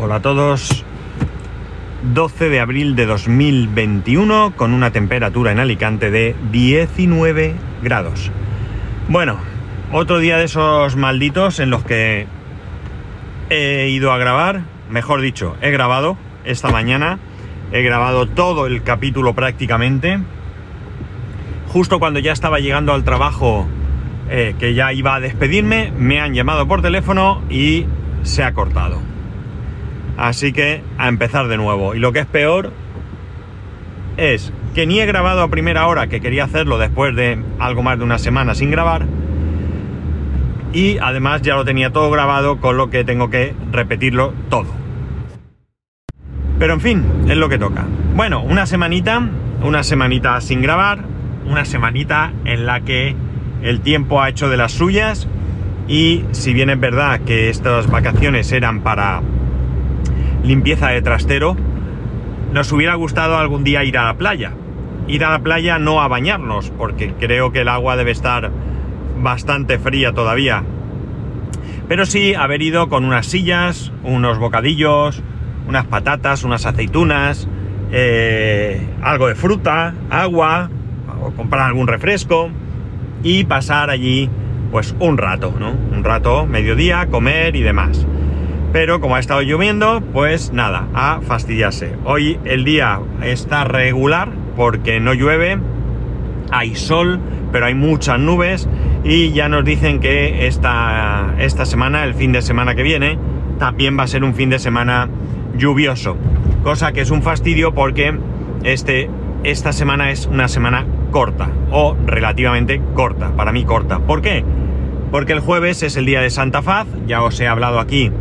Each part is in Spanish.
Hola a todos. 12 de abril de 2021 con una temperatura en Alicante de 19 grados. Bueno, otro día de esos malditos en los que he ido a grabar, mejor dicho, he grabado esta mañana, he grabado todo el capítulo prácticamente. Justo cuando ya estaba llegando al trabajo eh, que ya iba a despedirme, me han llamado por teléfono y se ha cortado. Así que a empezar de nuevo. Y lo que es peor es que ni he grabado a primera hora, que quería hacerlo después de algo más de una semana sin grabar. Y además ya lo tenía todo grabado, con lo que tengo que repetirlo todo. Pero en fin, es lo que toca. Bueno, una semanita, una semanita sin grabar, una semanita en la que el tiempo ha hecho de las suyas y si bien es verdad que estas vacaciones eran para limpieza de trastero, nos hubiera gustado algún día ir a la playa. Ir a la playa no a bañarnos, porque creo que el agua debe estar bastante fría todavía. Pero sí haber ido con unas sillas, unos bocadillos, unas patatas, unas aceitunas, eh, algo de fruta, agua, o comprar algún refresco y pasar allí pues un rato, ¿no? Un rato, mediodía, comer y demás. Pero como ha estado lloviendo, pues nada, a fastidiarse. Hoy el día está regular porque no llueve, hay sol, pero hay muchas nubes y ya nos dicen que esta, esta semana, el fin de semana que viene, también va a ser un fin de semana lluvioso. Cosa que es un fastidio porque este, esta semana es una semana corta o relativamente corta, para mí corta. ¿Por qué? Porque el jueves es el día de Santa Faz, ya os he hablado aquí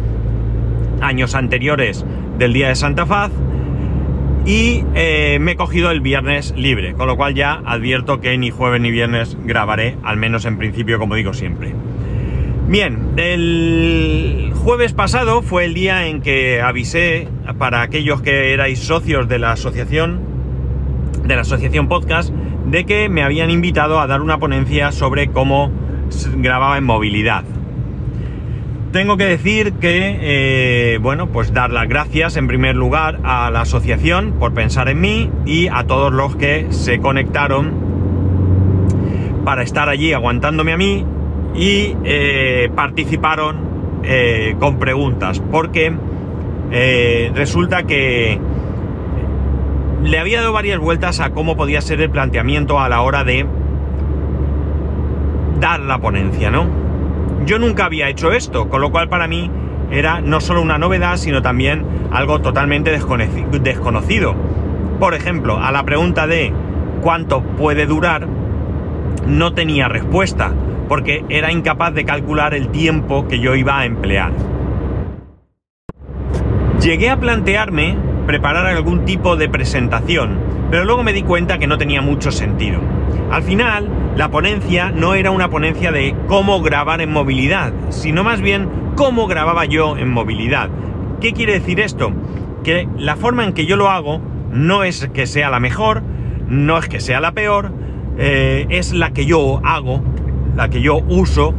años anteriores del día de Santa Faz y eh, me he cogido el viernes libre, con lo cual ya advierto que ni jueves ni viernes grabaré, al menos en principio como digo siempre. Bien, el jueves pasado fue el día en que avisé para aquellos que erais socios de la asociación, de la asociación podcast, de que me habían invitado a dar una ponencia sobre cómo grababa en movilidad. Tengo que decir que, eh, bueno, pues dar las gracias en primer lugar a la asociación por pensar en mí y a todos los que se conectaron para estar allí aguantándome a mí y eh, participaron eh, con preguntas, porque resulta que le había dado varias vueltas a cómo podía ser el planteamiento a la hora de dar la ponencia, ¿no? Yo nunca había hecho esto, con lo cual para mí era no solo una novedad, sino también algo totalmente desconocido. Por ejemplo, a la pregunta de cuánto puede durar, no tenía respuesta, porque era incapaz de calcular el tiempo que yo iba a emplear. Llegué a plantearme preparar algún tipo de presentación, pero luego me di cuenta que no tenía mucho sentido. Al final, la ponencia no era una ponencia de cómo grabar en movilidad, sino más bien cómo grababa yo en movilidad. ¿Qué quiere decir esto? Que la forma en que yo lo hago no es que sea la mejor, no es que sea la peor, eh, es la que yo hago, la que yo uso,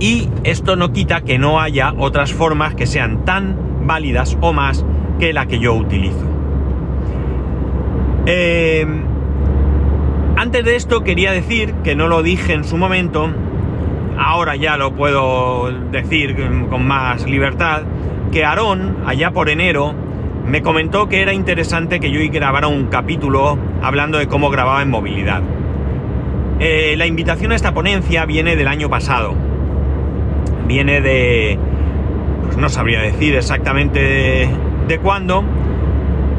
y esto no quita que no haya otras formas que sean tan válidas o más que la que yo utilizo. Eh, antes de esto quería decir, que no lo dije en su momento, ahora ya lo puedo decir con más libertad, que Aarón, allá por enero, me comentó que era interesante que yo grabara un capítulo hablando de cómo grababa en movilidad. Eh, la invitación a esta ponencia viene del año pasado. Viene de... Pues no sabría decir exactamente de cuándo,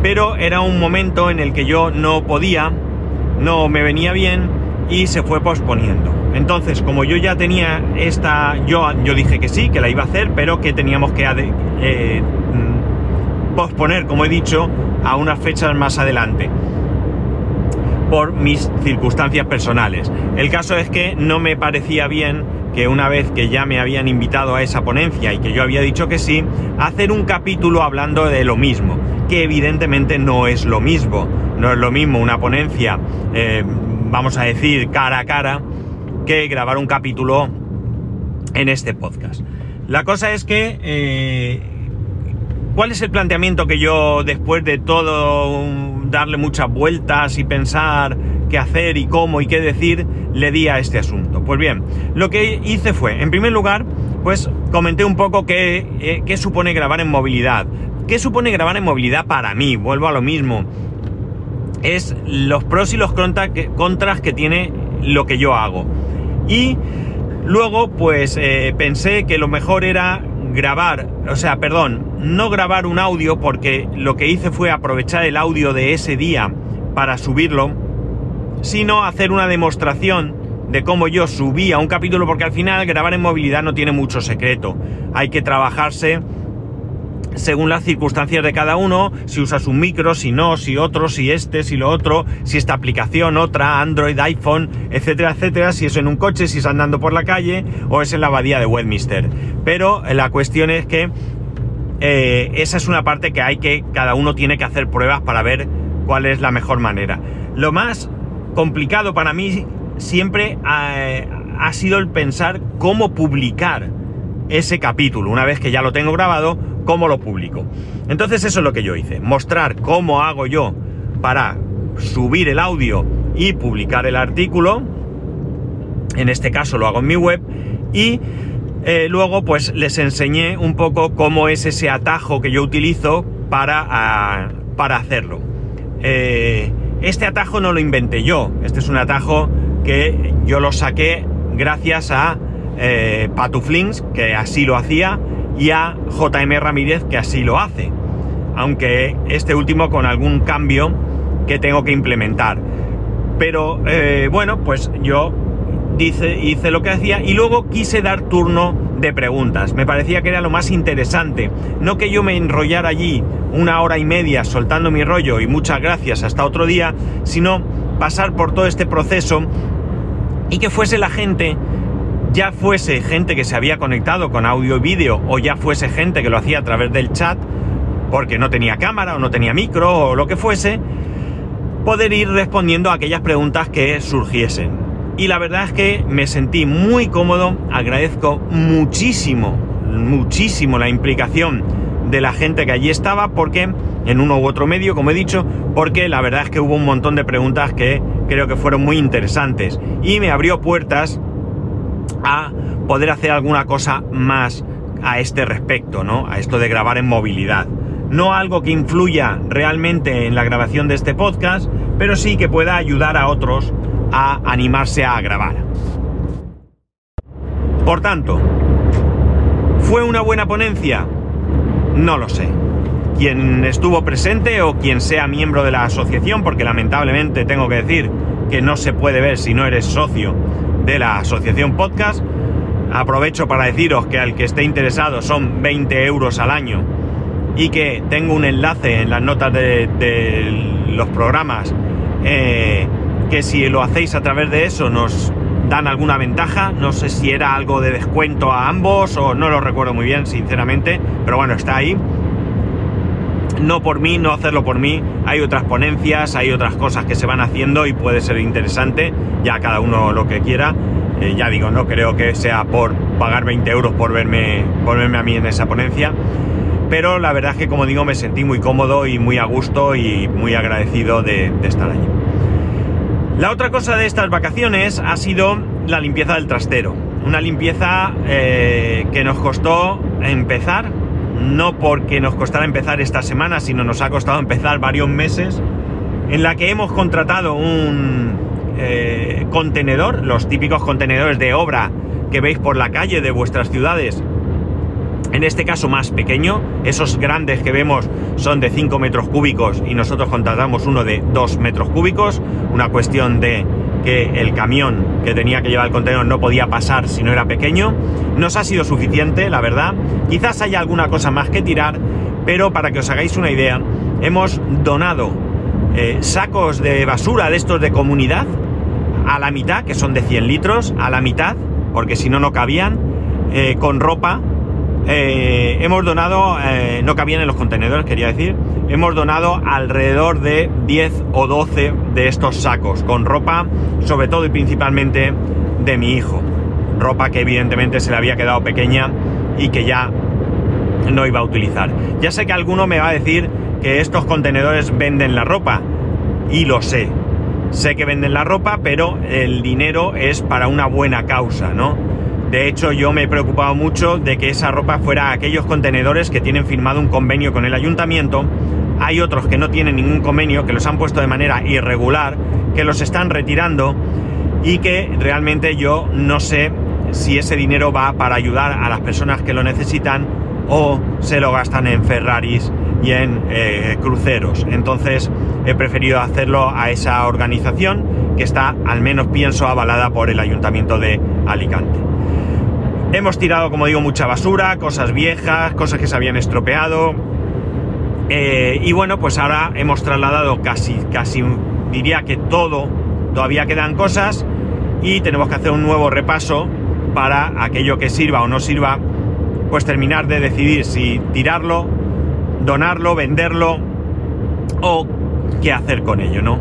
pero era un momento en el que yo no podía, no me venía bien y se fue posponiendo. Entonces, como yo ya tenía esta, yo, yo dije que sí, que la iba a hacer, pero que teníamos que eh, mm, posponer, como he dicho, a unas fechas más adelante por mis circunstancias personales. El caso es que no me parecía bien que una vez que ya me habían invitado a esa ponencia y que yo había dicho que sí, hacer un capítulo hablando de lo mismo, que evidentemente no es lo mismo, no es lo mismo una ponencia, eh, vamos a decir, cara a cara, que grabar un capítulo en este podcast. La cosa es que, eh, ¿Cuál es el planteamiento que yo, después de todo darle muchas vueltas y pensar qué hacer y cómo y qué decir, le di a este asunto? Pues bien, lo que hice fue, en primer lugar, pues comenté un poco qué, eh, qué supone grabar en movilidad. ¿Qué supone grabar en movilidad para mí? Vuelvo a lo mismo. Es los pros y los contras que tiene lo que yo hago. Y luego, pues eh, pensé que lo mejor era grabar, o sea, perdón, no grabar un audio porque lo que hice fue aprovechar el audio de ese día para subirlo, sino hacer una demostración de cómo yo subía un capítulo porque al final grabar en movilidad no tiene mucho secreto. Hay que trabajarse según las circunstancias de cada uno, si usas un micro, si no, si otro, si este, si lo otro, si esta aplicación, otra, Android, iPhone, etcétera, etcétera, si es en un coche, si es andando por la calle o es en la abadía de Westminster. Pero la cuestión es que eh, esa es una parte que hay que, cada uno tiene que hacer pruebas para ver cuál es la mejor manera. Lo más complicado para mí siempre eh, ha sido el pensar cómo publicar ese capítulo. Una vez que ya lo tengo grabado, cómo lo publico. Entonces eso es lo que yo hice, mostrar cómo hago yo para subir el audio y publicar el artículo. En este caso lo hago en mi web y eh, luego pues les enseñé un poco cómo es ese atajo que yo utilizo para, ah, para hacerlo. Eh, este atajo no lo inventé yo, este es un atajo que yo lo saqué gracias a eh, Patuflings, que así lo hacía, y a JM Ramírez, que así lo hace. Aunque este último con algún cambio que tengo que implementar. Pero eh, bueno, pues yo hice lo que hacía y luego quise dar turno de preguntas. Me parecía que era lo más interesante. No que yo me enrollara allí una hora y media soltando mi rollo y muchas gracias hasta otro día, sino pasar por todo este proceso y que fuese la gente ya fuese gente que se había conectado con audio y vídeo o ya fuese gente que lo hacía a través del chat porque no tenía cámara o no tenía micro o lo que fuese, poder ir respondiendo a aquellas preguntas que surgiesen. Y la verdad es que me sentí muy cómodo, agradezco muchísimo, muchísimo la implicación de la gente que allí estaba, porque en uno u otro medio, como he dicho, porque la verdad es que hubo un montón de preguntas que creo que fueron muy interesantes y me abrió puertas a poder hacer alguna cosa más a este respecto, ¿no? A esto de grabar en movilidad. No algo que influya realmente en la grabación de este podcast, pero sí que pueda ayudar a otros a animarse a grabar. Por tanto, ¿fue una buena ponencia? No lo sé. Quien estuvo presente o quien sea miembro de la asociación, porque lamentablemente tengo que decir que no se puede ver si no eres socio de la asociación podcast. Aprovecho para deciros que al que esté interesado son 20 euros al año y que tengo un enlace en las notas de, los programas eh, que si lo hacéis a través de eso nos dan alguna ventaja. No sé si era algo de descuento a ambos o no lo recuerdo muy bien, sinceramente, pero bueno, está ahí. No por mí, no hacerlo por mí. Hay otras ponencias, hay otras cosas que se van haciendo y puede ser interesante, ya cada uno lo que quiera. Eh, ya digo, no creo que sea por pagar 20 euros por verme, por verme a mí en esa ponencia. Pero la verdad es que, como digo, me sentí muy cómodo y muy a gusto y muy agradecido de, estar allí. La otra cosa de estas vacaciones ha sido la limpieza del trastero. Una limpieza eh, que nos costó empezar no porque nos costara empezar esta semana, sino nos ha costado empezar varios meses, en la que hemos contratado un eh, contenedor, los típicos contenedores de obra que veis por la calle de vuestras ciudades, en este caso más pequeño, esos grandes que vemos son de 5 metros cúbicos y nosotros contratamos uno de 2 metros cúbicos, una cuestión de que el camión que tenía que llevar el contenedor no podía pasar si no era pequeño. Nos ha sido suficiente, la verdad. Quizás haya alguna cosa más que tirar, pero para que os hagáis una idea, hemos donado eh, sacos de basura de estos de comunidad a la mitad, que son de 100 litros, a la mitad, porque si no, no cabían, eh, con ropa. Eh, hemos donado, no cabían en los contenedores, quería decir, hemos donado alrededor de 10 o 12 de estos sacos con ropa, sobre todo y principalmente de mi hijo. Ropa que evidentemente se le había quedado pequeña y que ya no iba a utilizar. Ya sé que alguno me va a decir que estos contenedores venden la ropa, y lo sé. Sé que venden la ropa, pero el dinero es para una buena causa, ¿no? De hecho, yo me he preocupado mucho de que esa ropa fuera a aquellos contenedores que tienen firmado un convenio con el ayuntamiento. Hay otros que no tienen ningún convenio, que los han puesto de manera irregular, que los están retirando y que realmente yo no sé si ese dinero va para ayudar a las personas que lo necesitan o se lo gastan en Ferraris y en eh, cruceros. Entonces he preferido hacerlo a esa organización que está, al menos pienso, avalada por el ayuntamiento de Alicante. Hemos tirado, como digo, mucha basura, cosas viejas, cosas que se habían estropeado. Eh, y bueno, pues ahora hemos trasladado casi, casi, diría que todo, todavía quedan cosas y tenemos que hacer un nuevo repaso para aquello que sirva o no sirva, pues terminar de decidir si tirarlo, donarlo, venderlo o qué hacer con ello, ¿no?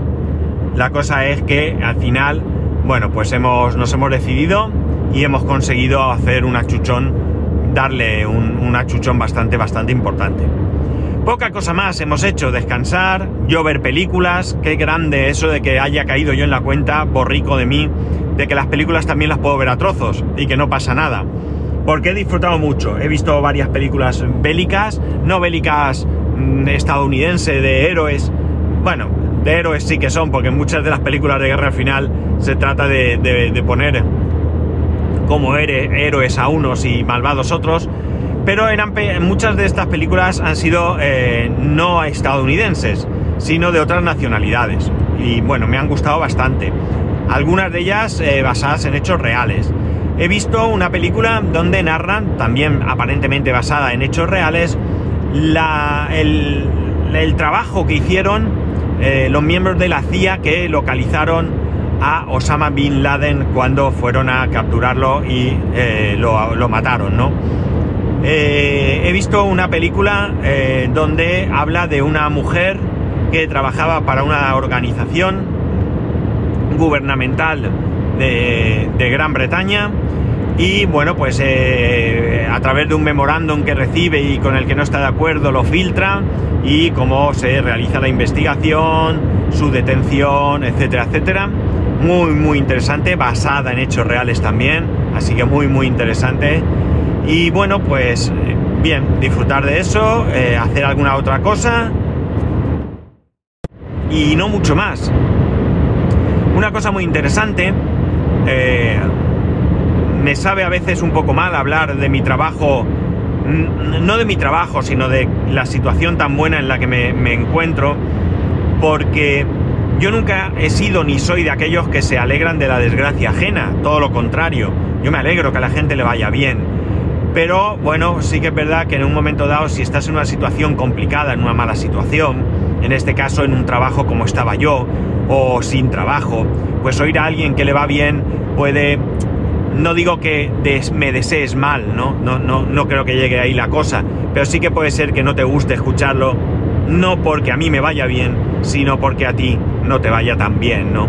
La cosa es que al final, bueno, pues hemos, nos hemos decidido y hemos conseguido hacer un achuchón, darle un, achuchón bastante, bastante importante. Poca cosa más hemos hecho, descansar, yo ver películas, qué grande eso de que haya caído yo en la cuenta, borrico de mí, de que las películas también las puedo ver a trozos y que no pasa nada. Porque he disfrutado mucho, he visto varias películas bélicas, no bélicas mm, estadounidenses de héroes, bueno, de héroes sí que son, porque muchas de las películas de guerra al final se trata de, poner como héroes a unos y malvados otros, pero eran muchas de estas películas han sido eh, no estadounidenses, sino de otras nacionalidades. Y bueno, me han gustado bastante. Algunas de ellas eh, basadas en hechos reales. He visto una película donde narran, también aparentemente basada en hechos reales, el, trabajo que hicieron eh, los miembros de la CIA que localizaron a Osama Bin Laden cuando fueron a capturarlo y lo, lo, mataron. Eh, he visto una película eh, donde habla de una mujer que trabajaba para una organización gubernamental de, Gran Bretaña y bueno pues eh, a través de un memorándum que recibe y con el que no está de acuerdo lo filtra y cómo se realiza la investigación, su detención, etcétera, etcétera. Muy muy interesante, basada en hechos reales también, así que muy muy interesante. Y bueno, pues bien, disfrutar de eso, eh, hacer alguna otra cosa y no mucho más. Una cosa muy interesante, eh, me sabe a veces un poco mal hablar de mi trabajo, no de mi trabajo, sino de la situación tan buena en la que me encuentro, porque yo nunca he sido ni soy de aquellos que se alegran de la desgracia ajena, todo lo contrario, yo me alegro que a la gente le vaya bien pero bueno, sí que es verdad que en un momento dado, si estás en una situación complicada, en una mala situación, en este caso en un trabajo como estaba yo, o sin trabajo, pues oír a alguien que le va bien puede, no digo que me desees mal, ¿no? No, no, no creo que llegue ahí la cosa, pero sí que puede ser que no te guste escucharlo, no porque a mí me vaya bien, sino porque a ti no te vaya tan bien, ¿no?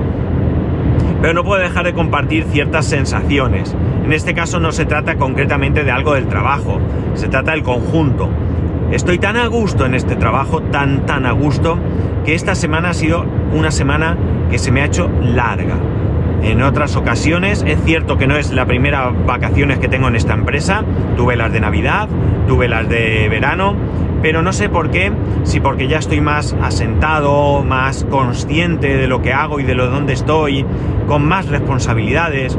Pero no puedo dejar de compartir ciertas sensaciones. En este caso no se trata concretamente de algo del trabajo, se trata del conjunto. Estoy tan a gusto en este trabajo, tan, tan a gusto, que esta semana ha sido una semana que se me ha hecho larga. En otras ocasiones, es cierto que no es la primera vacaciones que tengo en esta empresa, tuve las de Navidad, tuve las de verano, pero no sé por qué, si porque ya estoy más asentado, más consciente de lo que hago y de lo dónde estoy, con más responsabilidades,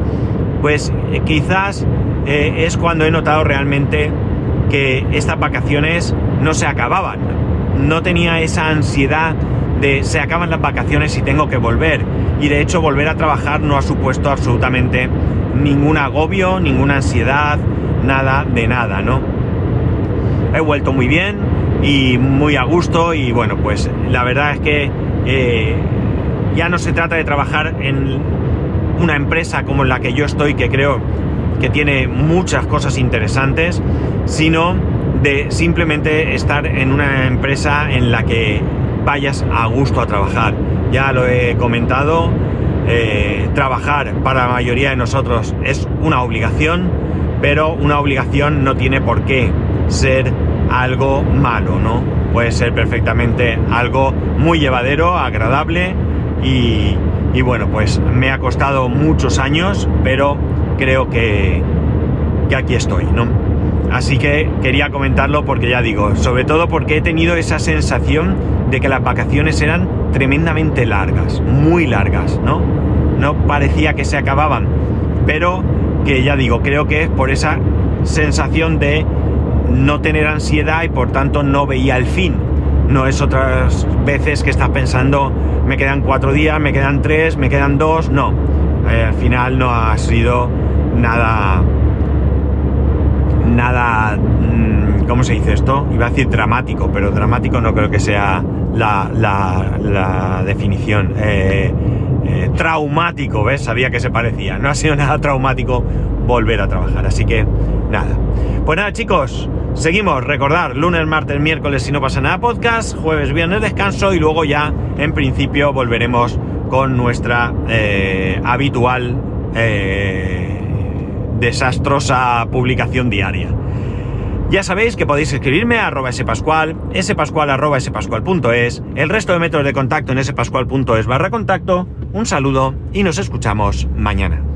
pues eh, quizás eh, es cuando he notado realmente que estas vacaciones no se acababan. No tenía esa ansiedad de se acaban las vacaciones y tengo que volver. Y de hecho volver a trabajar no ha supuesto absolutamente ningún agobio, ninguna ansiedad, nada de nada, ¿no? He vuelto muy bien y muy a gusto y bueno, pues la verdad es que eh, ya no se trata de trabajar en una empresa como la que yo estoy, que creo que tiene muchas cosas interesantes, sino de simplemente estar en una empresa en la que vayas a gusto a trabajar. Ya lo he comentado, eh, trabajar para la mayoría de nosotros es una obligación, pero una obligación no tiene por qué ser algo malo, ¿no? Puede ser perfectamente algo muy llevadero, agradable y, y bueno, pues me ha costado muchos años, pero creo que, que aquí estoy, ¿no? Así que quería comentarlo porque ya digo, sobre todo porque he tenido esa sensación de que las vacaciones eran tremendamente largas, muy largas, ¿no? No parecía que se acababan, pero que ya digo, creo que es por esa sensación de no tener ansiedad y por tanto no veía el fin. No es otras veces que estás pensando, me quedan cuatro días, me quedan tres, me quedan dos, no. Eh, al final no ha sido nada nada, mm, ¿cómo se dice esto? Iba a decir dramático, pero dramático no creo que sea la, la, definición. Eh, eh, traumático, ¿ves? Sabía que se parecía. No ha sido nada traumático volver a trabajar, así que nada. Pues nada, chicos, seguimos. Recordar, lunes, martes, miércoles, si no pasa nada, podcast. Jueves, viernes, descanso y luego ya, en principio, volveremos con nuestra eh, habitual desastrosa publicación diaria. Ya sabéis que podéis escribirme a arroba spascual, spascual arroba spascual.es, el resto de métodos de contacto en spascual.es barra contacto. Un saludo y nos escuchamos mañana.